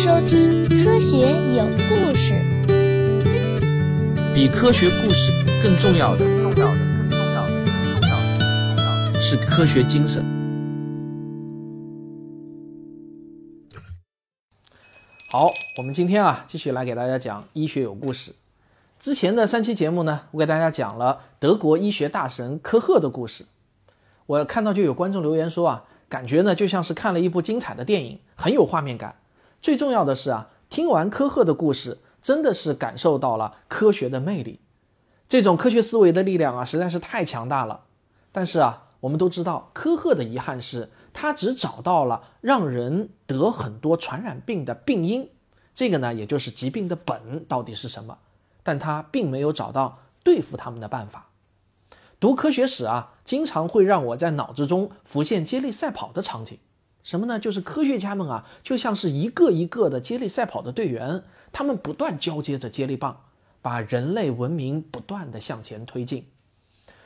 收听《科学有故事》。比科学故事更重要的，重要的，更重要的，更重要的，重要的是科学精神。好，我们今天啊，继续来给大家讲医学有故事。之前的三期节目呢，我给大家讲了德国医学大神科赫的故事。我看到就有观众留言说啊，感觉呢就像是看了一部精彩的电影，很有画面感。最重要的是啊，听完科赫的故事，真的是感受到了科学的魅力。这种科学思维的力量啊，实在是太强大了。但是啊，我们都知道，科赫的遗憾是，他只找到了让人得很多传染病的病因，这个呢，也就是疾病的本到底是什么。但他并没有找到对付他们的办法。读科学史啊，经常会让我在脑子中浮现接力赛跑的场景。什么呢？就是科学家们啊，就像是一个一个的接力赛跑的队员，他们不断交接着接力棒，把人类文明不断的向前推进。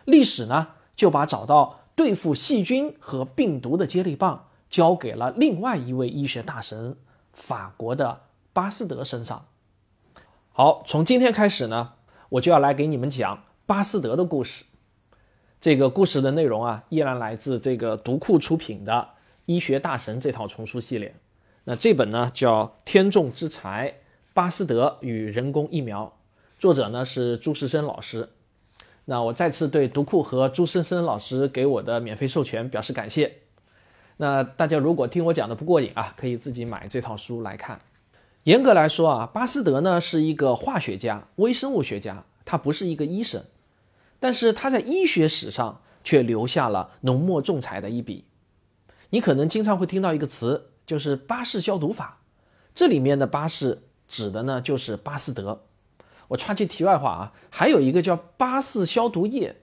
历史呢，就把找到对付细菌和病毒的接力棒交给了另外一位医学大神——法国的巴斯德身上。好，从今天开始呢，我就要来给你们讲巴斯德的故事。这个故事的内容啊，依然来自这个读库出品的《医学大神》这套丛书系列。那这本呢叫《天纵之才：巴斯德与人工疫苗》，作者呢是朱世生老师。那我再次对读库和朱生生老师给我的免费授权表示感谢。那大家如果听我讲的不过瘾啊，可以自己买这套书来看。严格来说啊，巴斯德呢是一个化学家、微生物学家，他不是一个医生，但是他在医学史上却留下了浓墨重彩的一笔。你可能经常会听到一个词，就是巴氏消毒法，这里面的巴氏指的呢就是巴斯德。我插句题外话啊，还有一个叫巴氏消毒液，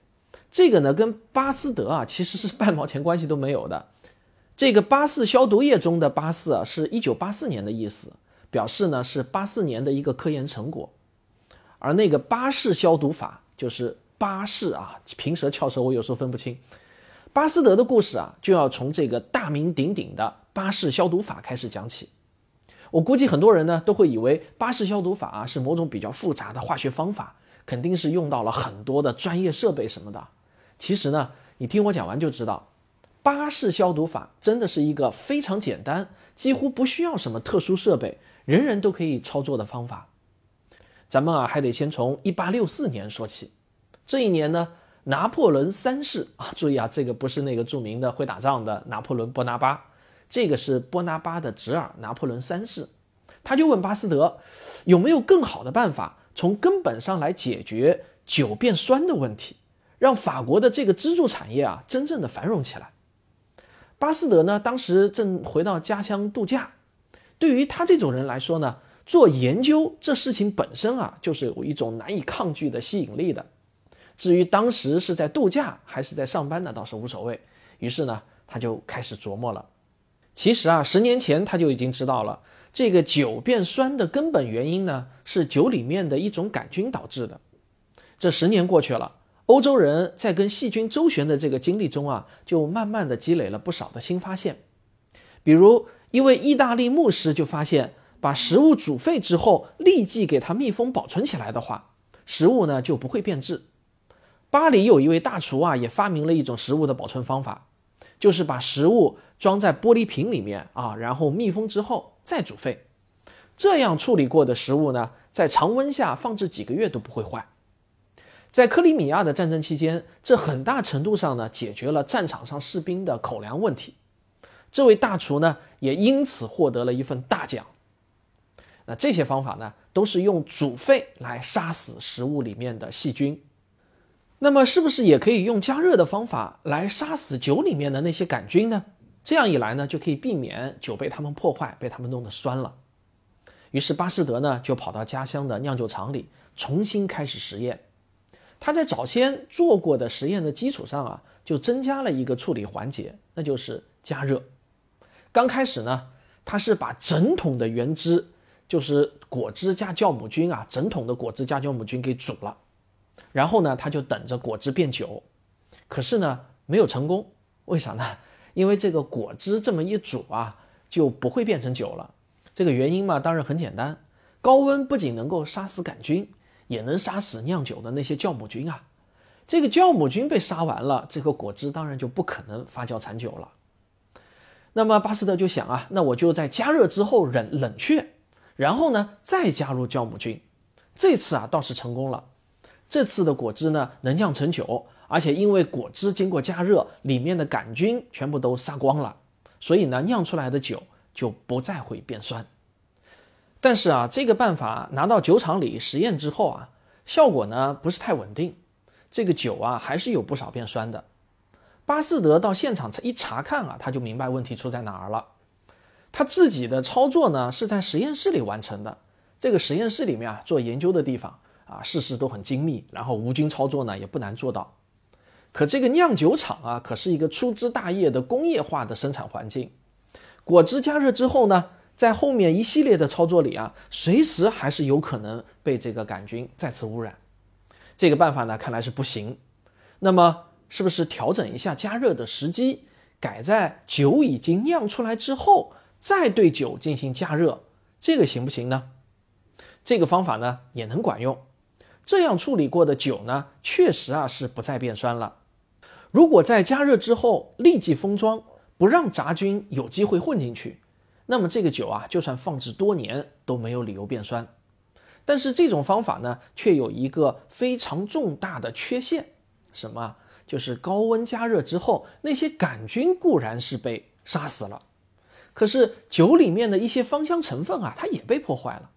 这个呢跟巴斯德啊其实是半毛钱关系都没有的。这个巴氏消毒液中的巴氏啊，是一九八四年的意思。表示呢是八四年的一个科研成果，而那个巴氏消毒法就是巴氏啊，平舌翘舌我有时候分不清。巴斯德的故事啊，就要从这个大名鼎鼎的巴氏消毒法开始讲起。我估计很多人呢都会以为巴氏消毒法啊是某种比较复杂的化学方法，肯定是用到了很多的专业设备什么的。其实呢，你听我讲完就知道，巴氏消毒法真的是一个非常简单，几乎不需要什么特殊设备。人人都可以操作的方法，咱们啊还得先从一八六四年说起。这一年呢，拿破仑三世啊，注意啊，这个不是那个著名的会打仗的拿破仑·波拿巴，这个是波拿巴的侄儿拿破仑三世。他就问巴斯德，有没有更好的办法，从根本上来解决酒变酸的问题，让法国的这个支柱产业啊真正的繁荣起来。巴斯德呢，当时正回到家乡度假。对于他这种人来说呢，做研究这事情本身啊，就是有一种难以抗拒的吸引力的。至于当时是在度假还是在上班呢，倒是无所谓。于是呢，他就开始琢磨了。其实啊，十年前他就已经知道了，这个酒变酸的根本原因呢，是酒里面的一种杆菌导致的。这十年过去了，欧洲人在跟细菌周旋的这个经历中啊，就慢慢的积累了不少的新发现，比如。一位意大利牧师就发现，把食物煮沸之后，立即给它密封保存起来的话，食物呢就不会变质。巴黎有一位大厨啊，也发明了一种食物的保存方法，就是把食物装在玻璃瓶里面啊，然后密封之后再煮沸。这样处理过的食物呢，在常温下放置几个月都不会坏。在克里米亚的战争期间，这很大程度上呢解决了战场上士兵的口粮问题。这位大厨呢，也因此获得了一份大奖。那这些方法呢，都是用煮沸来杀死食物里面的细菌。那么，是不是也可以用加热的方法来杀死酒里面的那些杆菌呢？这样一来呢，就可以避免酒被他们破坏，被他们弄得酸了。于是，巴斯德呢，就跑到家乡的酿酒厂里，重新开始实验。他在早先做过的实验的基础上啊，就增加了一个处理环节，那就是加热。刚开始呢，他是把整桶的原汁，就是果汁加酵母菌啊，整桶的果汁加酵母菌给煮了，然后呢，他就等着果汁变酒，可是呢，没有成功，为啥呢？因为这个果汁这么一煮啊，就不会变成酒了，这个原因嘛，当然很简单，高温不仅能够杀死杆菌，也能杀死酿酒的那些酵母菌啊。这个酵母菌被杀完了，这个果汁当然就不可能发酵产酒了。那么巴斯德就想啊，那我就在加热之后冷冷却，然后呢再加入酵母菌。这次啊倒是成功了，这次的果汁呢能酿成酒，而且因为果汁经过加热，里面的杆菌全部都杀光了，所以呢酿出来的酒就不再会变酸。但是啊，这个办法拿到酒厂里实验之后啊，效果呢不是太稳定，这个酒啊还是有不少变酸的。巴斯德到现场一查看啊，他就明白问题出在哪儿了。他自己的操作呢是在实验室里完成的。这个实验室里面啊，做研究的地方啊，事事都很精密，然后无菌操作呢也不难做到。可这个酿酒厂啊，可是一个粗枝大叶的工业化的生产环境。果汁加热之后呢，在后面一系列的操作里啊，随时还是有可能被这个杆菌再次污染。这个办法呢，看来是不行。那么，是不是调整一下加热的时机，改在酒已经酿出来之后，再对酒进行加热，这个行不行呢？这个方法呢也能管用，这样处理过的酒呢，确实啊是不再变酸了。如果在加热之后立即封装，不让杂菌有机会混进去，那么这个酒啊，就算放置多年都没有理由变酸。但是这种方法呢，却有一个非常重大的缺陷，什么？就是高温加热之后，那些杆菌固然是被杀死了，可是酒里面的一些芳香成分啊，它也被破坏了。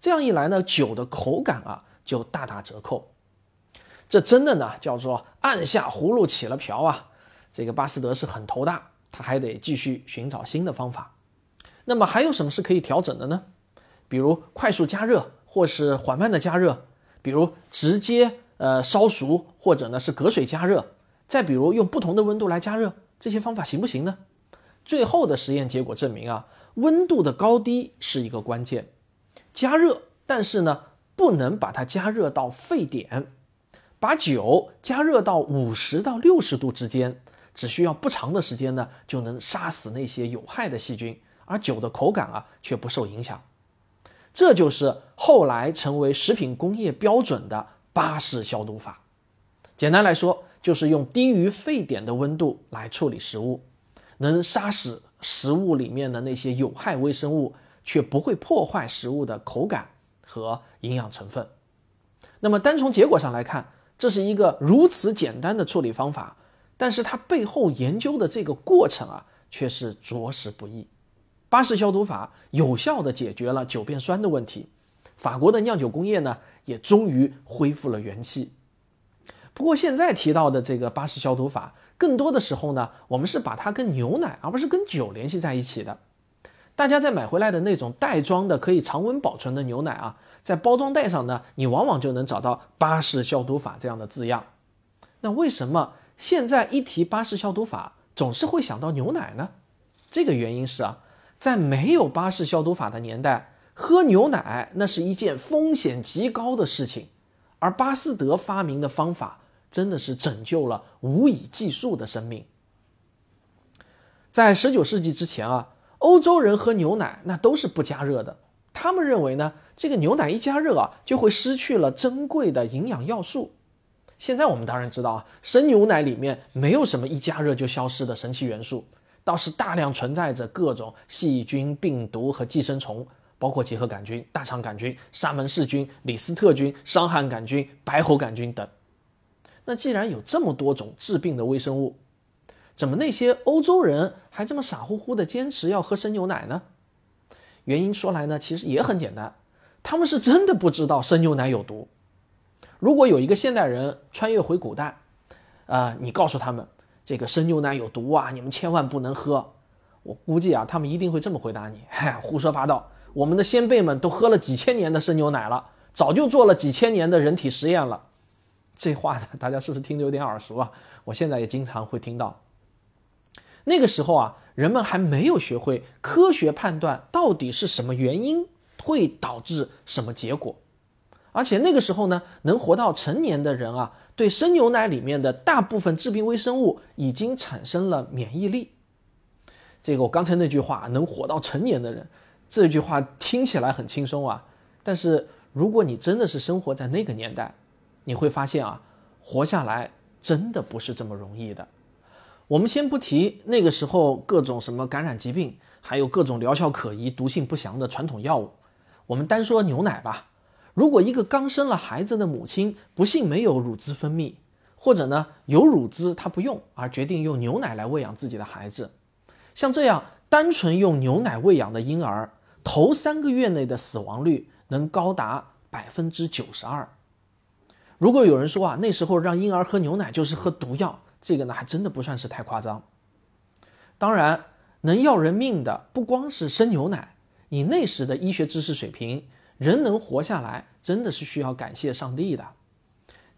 这样一来呢，酒的口感啊就大打折扣。这真的呢叫做按下葫芦起了瓢啊！这个巴斯德是很头大，他还得继续寻找新的方法。那么还有什么是可以调整的呢？比如快速加热，或是缓慢的加热；比如直接呃烧熟，或者呢是隔水加热；再比如用不同的温度来加热，这些方法行不行呢？最后的实验结果证明啊，温度的高低是一个关键。加热，但是呢，不能把它加热到沸点。把酒加热到五十到六十度之间，只需要不长的时间呢，就能杀死那些有害的细菌，而酒的口感啊却不受影响。这就是后来成为食品工业标准的巴氏消毒法。简单来说，就是用低于沸点的温度来处理食物，能杀死食物里面的那些有害微生物。却不会破坏食物的口感和营养成分。那么单从结果上来看，这是一个如此简单的处理方法，但是它背后研究的这个过程啊，却是着实不易。巴氏消毒法有效地解决了酒变酸的问题，法国的酿酒工业呢，也终于恢复了元气。不过现在提到的这个巴氏消毒法，更多的时候呢，我们是把它跟牛奶而不是跟酒联系在一起的。大家在买回来的那种袋装的可以常温保存的牛奶啊，在包装袋上呢，你往往就能找到巴氏消毒法这样的字样。那为什么现在一提巴氏消毒法，总是会想到牛奶呢？这个原因是啊，在没有巴氏消毒法的年代，喝牛奶那是一件风险极高的事情，而巴斯德发明的方法真的是拯救了无以计数的生命。在十九世纪之前啊。欧洲人喝牛奶那都是不加热的，他们认为呢，这个牛奶一加热啊，就会失去了珍贵的营养要素。现在我们当然知道啊，生牛奶里面没有什么一加热就消失的神奇元素，倒是大量存在着各种细菌、病毒和寄生虫，包括结核杆菌、大肠杆菌、沙门氏菌、李斯特菌、伤寒杆菌、白喉杆菌等。那既然有这么多种致病的微生物，怎么那些欧洲人还这么傻乎乎的坚持要喝生牛奶呢？原因说来呢，其实也很简单，他们是真的不知道生牛奶有毒。如果有一个现代人穿越回古代，啊，你告诉他们这个生牛奶有毒啊，你们千万不能喝，我估计啊，他们一定会这么回答你：嗨，胡说八道！我们的先辈们都喝了几千年的生牛奶了，早就做了几千年的人体实验了。这话呢，大家是不是听着有点耳熟啊？我现在也经常会听到。那个时候啊，人们还没有学会科学判断到底是什么原因会导致什么结果，而且那个时候呢，能活到成年的人啊，对生牛奶里面的大部分致病微生物已经产生了免疫力。这个我刚才那句话，能活到成年的人，这句话听起来很轻松啊，但是如果你真的是生活在那个年代，你会发现啊，活下来真的不是这么容易的。我们先不提那个时候各种什么感染疾病，还有各种疗效可疑、毒性不详的传统药物，我们单说牛奶吧。如果一个刚生了孩子的母亲不幸没有乳汁分泌，或者呢有乳汁她不用，而决定用牛奶来喂养自己的孩子，像这样单纯用牛奶喂养的婴儿，头三个月内的死亡率能高达百分之九十二。如果有人说啊，那时候让婴儿喝牛奶就是喝毒药，这个呢还真的不算是太夸张。当然，能要人命的不光是生牛奶，以那时的医学知识水平，人能活下来真的是需要感谢上帝的。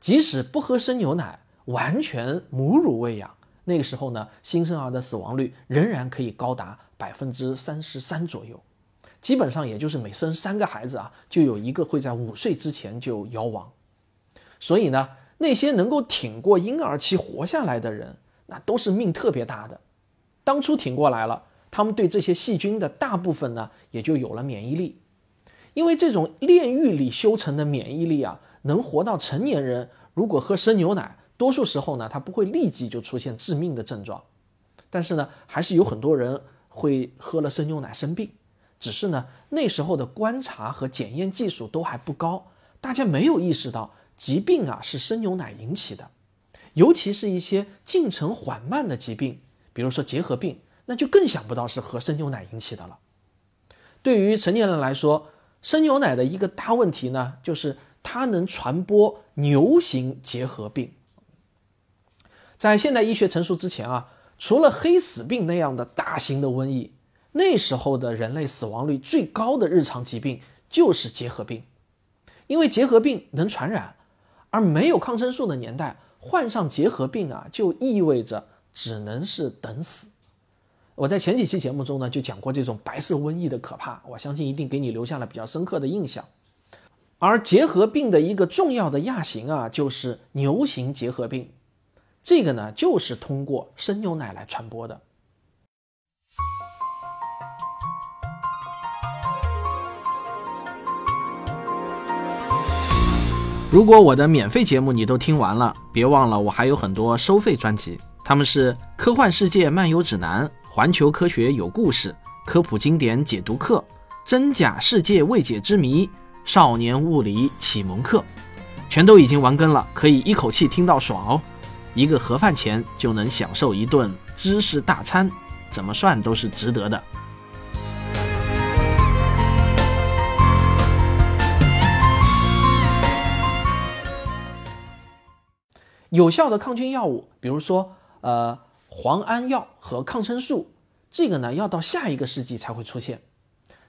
即使不喝生牛奶，完全母乳喂养，那个时候呢，新生儿的死亡率仍然可以高达百分之三十三左右，基本上也就是每生三个孩子啊，就有一个会在五岁之前就夭亡。所以呢，那些能够挺过婴儿期活下来的人，那都是命特别大的。当初挺过来了，他们对这些细菌的大部分呢，也就有了免疫力。因为这种炼狱里修成的免疫力啊，能活到成年人，如果喝生牛奶，多数时候呢，他不会立即就出现致命的症状。但是呢，还是有很多人会喝了生牛奶生病。只是呢，那时候的观察和检验技术都还不高，大家没有意识到。疾病啊是生牛奶引起的，尤其是一些进程缓慢的疾病，比如说结核病，那就更想不到是和生牛奶引起的了。对于成年人来说，生牛奶的一个大问题呢，就是它能传播牛型结核病。在现代医学成熟之前啊，除了黑死病那样的大型的瘟疫，那时候的人类死亡率最高的日常疾病就是结核病，因为结核病能传染。而没有抗生素的年代，患上结核病啊，就意味着只能是等死。我在前几期节目中呢，就讲过这种白色瘟疫的可怕，我相信一定给你留下了比较深刻的印象。而结核病的一个重要的亚型啊，就是牛型结核病，这个呢，就是通过生牛奶来传播的。如果我的免费节目你都听完了，别忘了我还有很多收费专辑，他们是《科幻世界漫游指南》《环球科学有故事》《科普经典解读课》《真假世界未解之谜》《少年物理启蒙课》，全都已经完更了，可以一口气听到爽哦！一个盒饭钱就能享受一顿知识大餐，怎么算都是值得的。有效的抗菌药物，比如说呃磺胺药和抗生素，这个呢要到下一个世纪才会出现。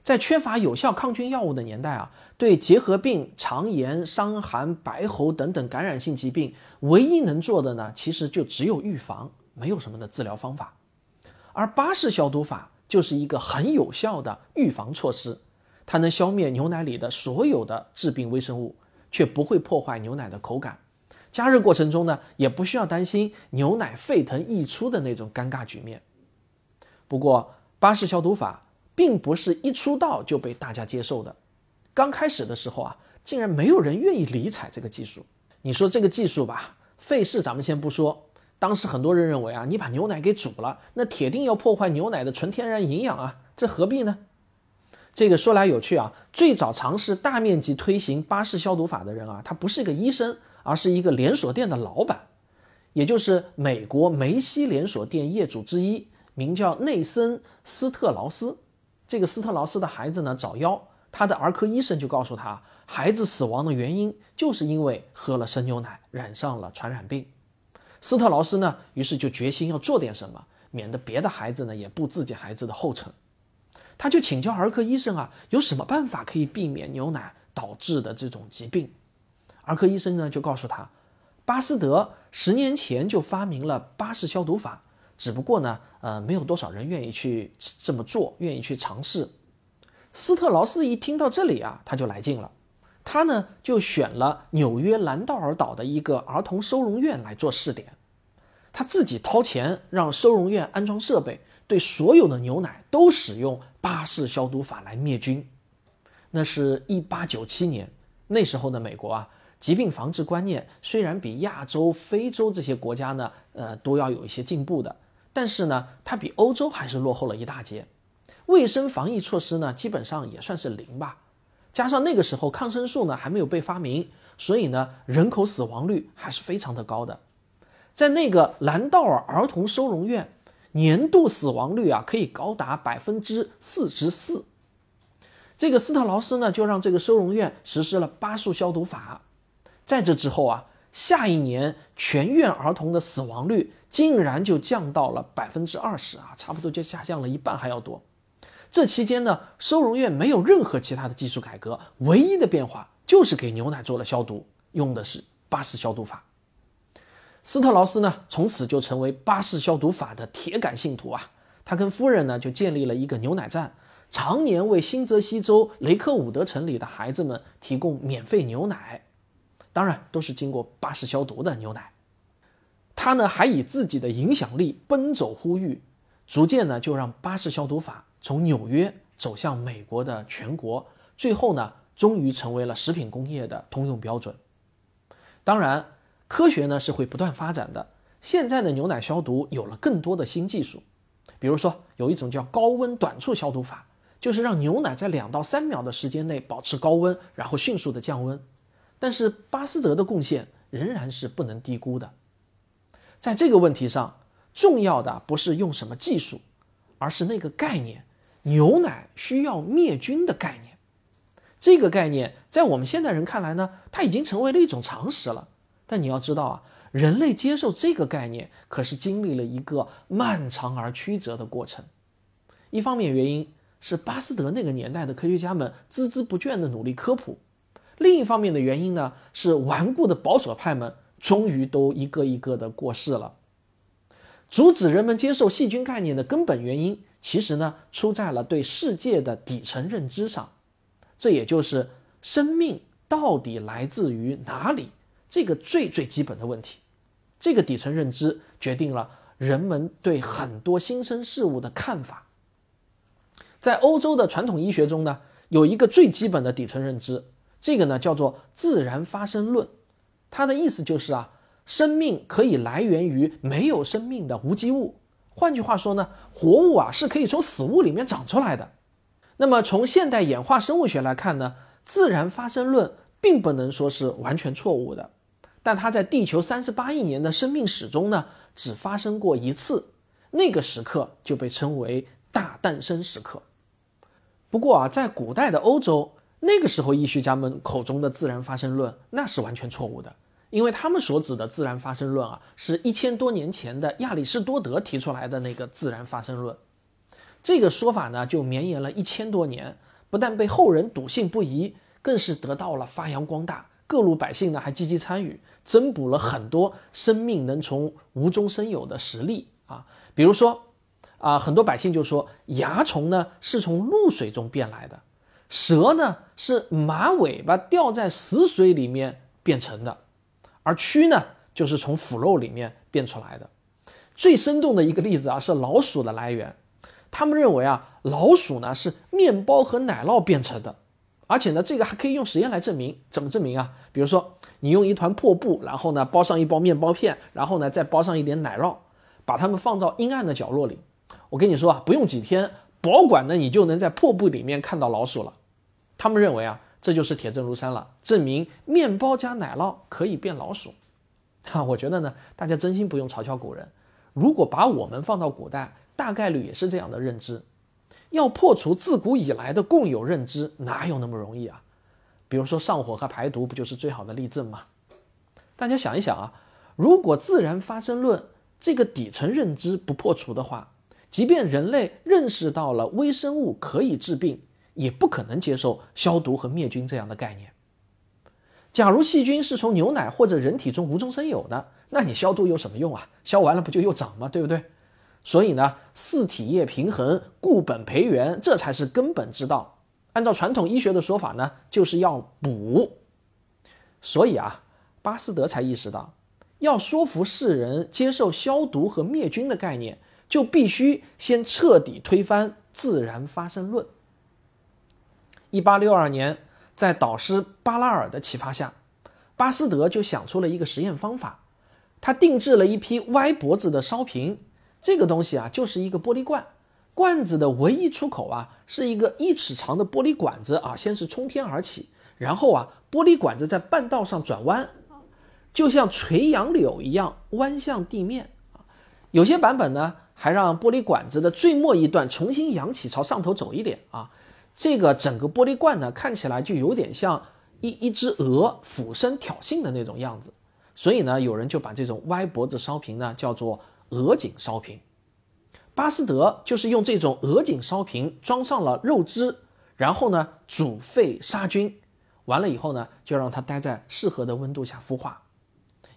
在缺乏有效抗菌药物的年代啊，对结核病、肠炎、伤寒、白喉等等感染性疾病，唯一能做的呢，其实就只有预防，没有什么的治疗方法。而巴氏消毒法就是一个很有效的预防措施，它能消灭牛奶里的所有的致病微生物，却不会破坏牛奶的口感。加热过程中呢，也不需要担心牛奶沸腾溢出的那种尴尬局面。不过，巴氏消毒法并不是一出道就被大家接受的。刚开始的时候啊，竟然没有人愿意理睬这个技术。你说这个技术吧，费事咱们先不说。当时很多人认为啊，你把牛奶给煮了，那铁定要破坏牛奶的纯天然营养啊，这何必呢？这个说来有趣啊，最早尝试大面积推行巴氏消毒法的人啊，他不是一个医生。而是一个连锁店的老板，也就是美国梅西连锁店业主之一，名叫内森·斯特劳斯。这个斯特劳斯的孩子呢早夭，他的儿科医生就告诉他，孩子死亡的原因就是因为喝了生牛奶，染上了传染病。斯特劳斯呢，于是就决心要做点什么，免得别的孩子呢也步自己孩子的后尘。他就请教儿科医生啊，有什么办法可以避免牛奶导致的这种疾病？儿科医生呢就告诉他，巴斯德十年前就发明了巴氏消毒法，只不过呢，呃，没有多少人愿意去这么做，愿意去尝试。斯特劳斯一听到这里啊，他就来劲了，他呢就选了纽约兰道尔岛的一个儿童收容院来做试点，他自己掏钱让收容院安装设备，对所有的牛奶都使用巴氏消毒法来灭菌。那是一八九七年，那时候的美国啊，疾病防治观念虽然比亚洲、非洲这些国家呢，呃，都要有一些进步的，但是呢，它比欧洲还是落后了一大截。卫生防疫措施呢，基本上也算是零吧。加上那个时候抗生素呢还没有被发明，所以呢，人口死亡率还是非常的高的。在那个兰道尔儿童收容院，年度死亡率啊可以高达百分之四十四。这个斯特劳斯呢，就让这个收容院实施了八速消毒法。在这之后啊，下一年全院儿童的死亡率竟然就降到了百分之二十啊，差不多就下降了一半还要多。这期间呢，收容院没有任何其他的技术改革，唯一的变化就是给牛奶做了消毒，用的是巴氏消毒法。斯特劳斯呢，从此就成为巴氏消毒法的铁杆信徒啊。他跟夫人呢，就建立了一个牛奶站，常年为新泽西州雷克伍德城里的孩子们提供免费牛奶，当然都是经过巴氏消毒的牛奶。他呢，还以自己的影响力奔走呼吁，逐渐呢，就让巴氏消毒法。从纽约走向美国的全国，最后呢，终于成为了食品工业的通用标准。当然，科学呢是会不断发展的。现在的牛奶消毒有了更多的新技术，比如说有一种叫高温短促消毒法，就是让牛奶在两到三秒的时间内保持高温，然后迅速的降温。但是巴斯德的贡献仍然是不能低估的。在这个问题上，重要的不是用什么技术，而是那个概念。牛奶需要灭菌的概念，这个概念在我们现代人看来呢，它已经成为了一种常识了。但你要知道啊，人类接受这个概念可是经历了一个漫长而曲折的过程。一方面原因是巴斯德那个年代的科学家们孜孜不倦的努力科普，另一方面的原因呢是顽固的保守派们终于都一个一个的过世了。阻止人们接受细菌概念的根本原因。其实呢，出在了对世界的底层认知上，这也就是生命到底来自于哪里这个最最基本的问题。这个底层认知决定了人们对很多新生事物的看法。在欧洲的传统医学中呢，有一个最基本的底层认知，这个呢叫做自然发生论。它的意思就是啊，生命可以来源于没有生命的无机物。换句话说呢，活物啊是可以从死物里面长出来的。那么从现代演化生物学来看呢，自然发生论并不能说是完全错误的，但它在地球三十八亿年的生命史中呢，只发生过一次，那个时刻就被称为大诞生时刻。不过啊，在古代的欧洲，那个时候医学家们口中的自然发生论那是完全错误的。因为他们所指的自然发生论啊，是一千多年前的亚里士多德提出来的那个自然发生论，这个说法呢就绵延了一千多年，不但被后人笃信不疑，更是得到了发扬光大，各路百姓呢还积极参与，增补了很多生命能从无中生有的实例啊，比如说啊，很多百姓就说蚜虫呢是从露水中变来的，蛇呢是马尾巴掉在死水里面变成的。而蛆呢，就是从腐肉里面变出来的。最生动的一个例子啊，是老鼠的来源。他们认为啊，老鼠呢是面包和奶酪变成的，而且呢，这个还可以用实验来证明。怎么证明啊？比如说，你用一团破布，然后呢包上一包面包片，然后呢再包上一点奶酪，把它们放到阴暗的角落里。我跟你说啊，不用几天，保管呢你就能在破布里面看到老鼠了。他们认为啊。这就是铁证如山了，证明面包加奶酪可以变老鼠。哈，我觉得呢，大家真心不用嘲笑古人。如果把我们放到古代，大概率也是这样的认知。要破除自古以来的共有认知，哪有那么容易啊？比如说上火和排毒，不就是最好的例证吗？大家想一想啊，如果自然发生论这个底层认知不破除的话，即便人类认识到了微生物可以治病。也不可能接受消毒和灭菌这样的概念。假如细菌是从牛奶或者人体中无中生有的，那你消毒有什么用啊？消完了不就又长吗？对不对？所以呢，四体液平衡、固本培元，这才是根本之道。按照传统医学的说法呢，就是要补。所以啊，巴斯德才意识到，要说服世人接受消毒和灭菌的概念，就必须先彻底推翻自然发生论。一八六二年，在导师巴拉尔的启发下，巴斯德就想出了一个实验方法。他定制了一批歪脖子的烧瓶，这个东西啊，就是一个玻璃罐，罐子的唯一出口啊，是一个一尺长的玻璃管子啊，先是冲天而起，然后啊，玻璃管子在半道上转弯，就像垂杨柳一样弯向地面。有些版本呢，还让玻璃管子的最末一段重新扬起，朝上头走一点啊。这个整个玻璃罐呢，看起来就有点像一一只鹅俯身挑衅的那种样子，所以呢，有人就把这种歪脖子烧瓶呢叫做鹅颈烧瓶。巴斯德就是用这种鹅颈烧瓶装上了肉汁，然后呢煮沸杀菌，完了以后呢就让它待在适合的温度下孵化。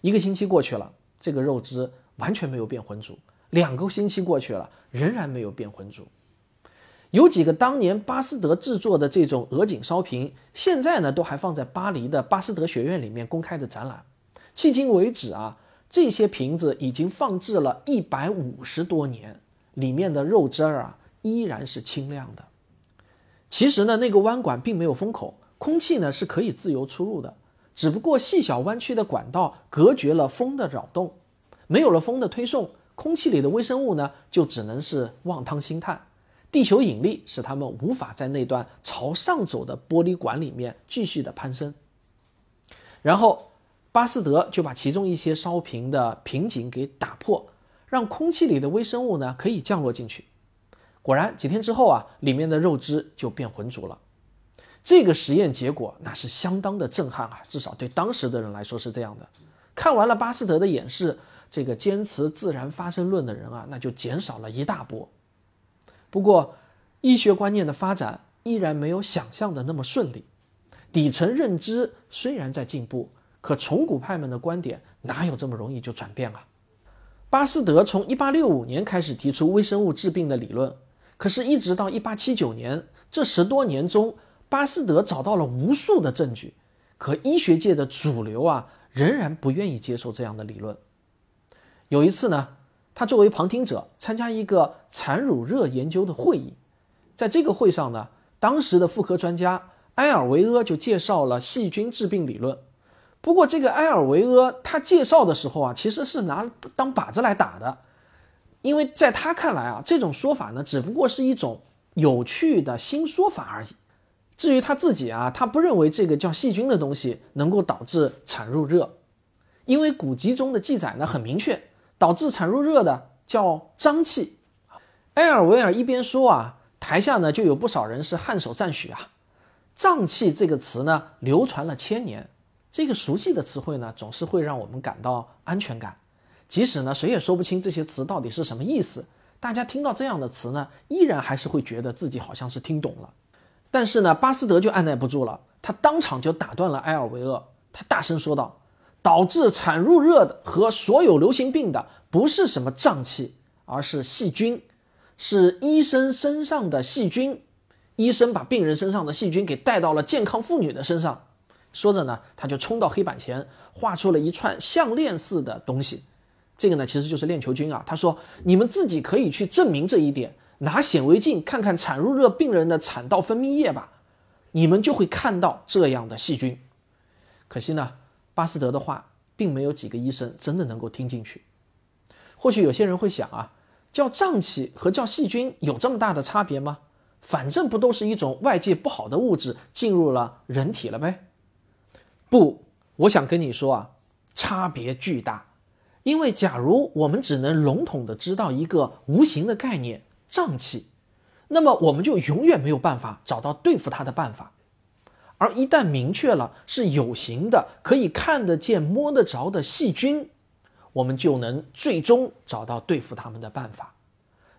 一个星期过去了，这个肉汁完全没有变浑浊；两个星期过去了，仍然没有变浑浊。有几个当年巴斯德制作的这种鹅颈烧瓶，现在呢都还放在巴黎的巴斯德学院里面公开的展览。迄今为止啊，这些瓶子已经放置了一百五十多年，里面的肉汁儿啊依然是清亮的。其实呢，那个弯管并没有封口，空气呢是可以自由出入的，只不过细小弯曲的管道隔绝了风的扰动，没有了风的推送，空气里的微生物呢就只能是望汤兴叹。地球引力使它们无法在那段朝上走的玻璃管里面继续的攀升。然后，巴斯德就把其中一些烧瓶的瓶颈给打破，让空气里的微生物呢可以降落进去。果然，几天之后啊，里面的肉汁就变浑浊了。这个实验结果那是相当的震撼啊，至少对当时的人来说是这样的。看完了巴斯德的演示，这个坚持自然发生论的人啊，那就减少了一大波。不过，医学观念的发展依然没有想象的那么顺利。底层认知虽然在进步，可崇古派们的观点哪有这么容易就转变啊？巴斯德从1865年开始提出微生物治病的理论，可是，一直到1879年，这十多年中，巴斯德找到了无数的证据，可医学界的主流啊，仍然不愿意接受这样的理论。有一次呢。他作为旁听者参加一个产乳热研究的会议，在这个会上呢，当时的妇科专家埃尔维阿就介绍了细菌致病理论。不过，这个埃尔维阿他介绍的时候啊，其实是拿当靶子来打的，因为在他看来啊，这种说法呢，只不过是一种有趣的新说法而已。至于他自己啊，他不认为这个叫细菌的东西能够导致产褥热，因为古籍中的记载呢很明确。导致产褥热的叫瘴气。埃尔维尔一边说啊，台下呢就有不少人是颔首赞许啊。瘴气这个词呢流传了千年，这个熟悉的词汇呢总是会让我们感到安全感。即使呢谁也说不清这些词到底是什么意思，大家听到这样的词呢，依然还是会觉得自己好像是听懂了。但是呢，巴斯德就按耐不住了，他当场就打断了埃尔维厄，他大声说道。导致产褥热的和所有流行病的不是什么胀气，而是细菌，是医生身上的细菌。医生把病人身上的细菌给带到了健康妇女的身上。说着呢，他就冲到黑板前，画出了一串项链似的东西。这个呢，其实就是链球菌啊。他说：“你们自己可以去证明这一点，拿显微镜看看产褥热病人的产道分泌液吧，你们就会看到这样的细菌。”可惜呢。巴斯德的话，并没有几个医生真的能够听进去。或许有些人会想啊，叫胀气和叫细菌有这么大的差别吗？反正不都是一种外界不好的物质进入了人体了呗？不，我想跟你说啊，差别巨大。因为假如我们只能笼统的知道一个无形的概念胀气，那么我们就永远没有办法找到对付它的办法。而一旦明确了是有形的、可以看得见、摸得着的细菌，我们就能最终找到对付它们的办法。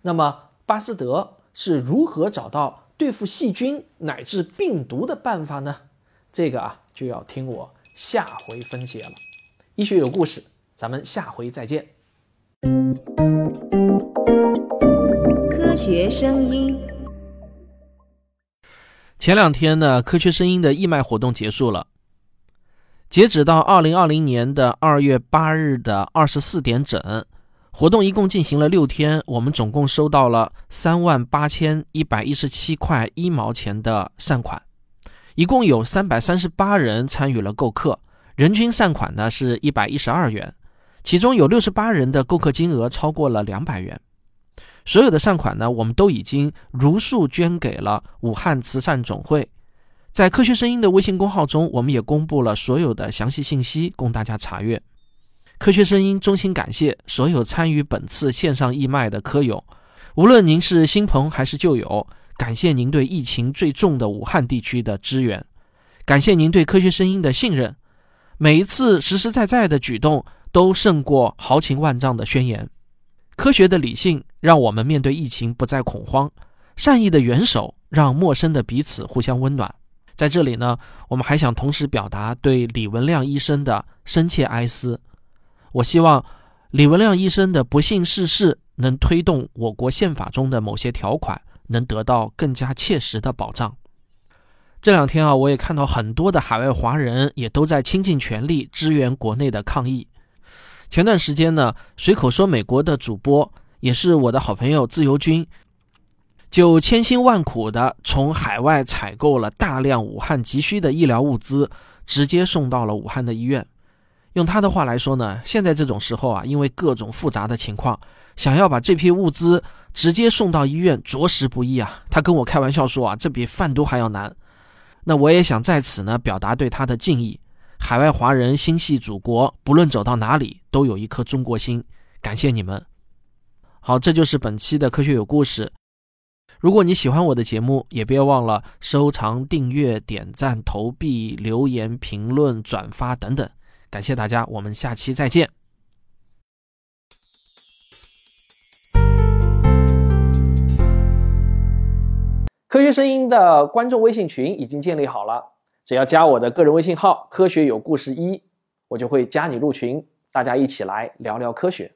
那么，巴斯德是如何找到对付细菌乃至病毒的办法呢？这个啊，就要听我下回分解了。医学有故事，咱们下回再见。科学声音。前两天呢，科学声音的义卖活动结束了。截止到二零二零年的二月八日的二十四点整，活动一共进行了六天，我们总共收到了三万八千一百一十七块一毛钱的善款，一共有三百三十八人参与了购课，人均善款呢是一百一十二元，其中有六十八人的购课金额超过了两百元。所有的善款呢，我们都已经如数捐给了武汉慈善总会。在科学声音的微信公号中，我们也公布了所有的详细信息，供大家查阅。科学声音衷心感谢所有参与本次线上义卖的科友，无论您是新朋还是旧友，感谢您对疫情最重的武汉地区的支援，感谢您对科学声音的信任。每一次实实在在的举动，都胜过豪情万丈的宣言。科学的理性让我们面对疫情不再恐慌，善意的援手让陌生的彼此互相温暖。在这里呢，我们还想同时表达对李文亮医生的深切哀思。我希望李文亮医生的不幸逝世能推动我国宪法中的某些条款能得到更加切实的保障。这两天啊，我也看到很多的海外华人也都在倾尽全力支援国内的抗疫。前段时间呢，随口说美国的主播也是我的好朋友自由军，就千辛万苦的从海外采购了大量武汉急需的医疗物资，直接送到了武汉的医院。用他的话来说呢，现在这种时候啊，因为各种复杂的情况，想要把这批物资直接送到医院，着实不易啊。他跟我开玩笑说啊，这比贩毒还要难。那我也想在此呢，表达对他的敬意。海外华人心系祖国，不论走到哪里都有一颗中国心。感谢你们！好，这就是本期的科学有故事。如果你喜欢我的节目，也别忘了收藏、订阅、点赞、投币、留言、评论、转发等等。感谢大家，我们下期再见。科学声音的观众微信群已经建立好了。只要加我的个人微信号“科学有故事一”，我就会加你入群，大家一起来聊聊科学。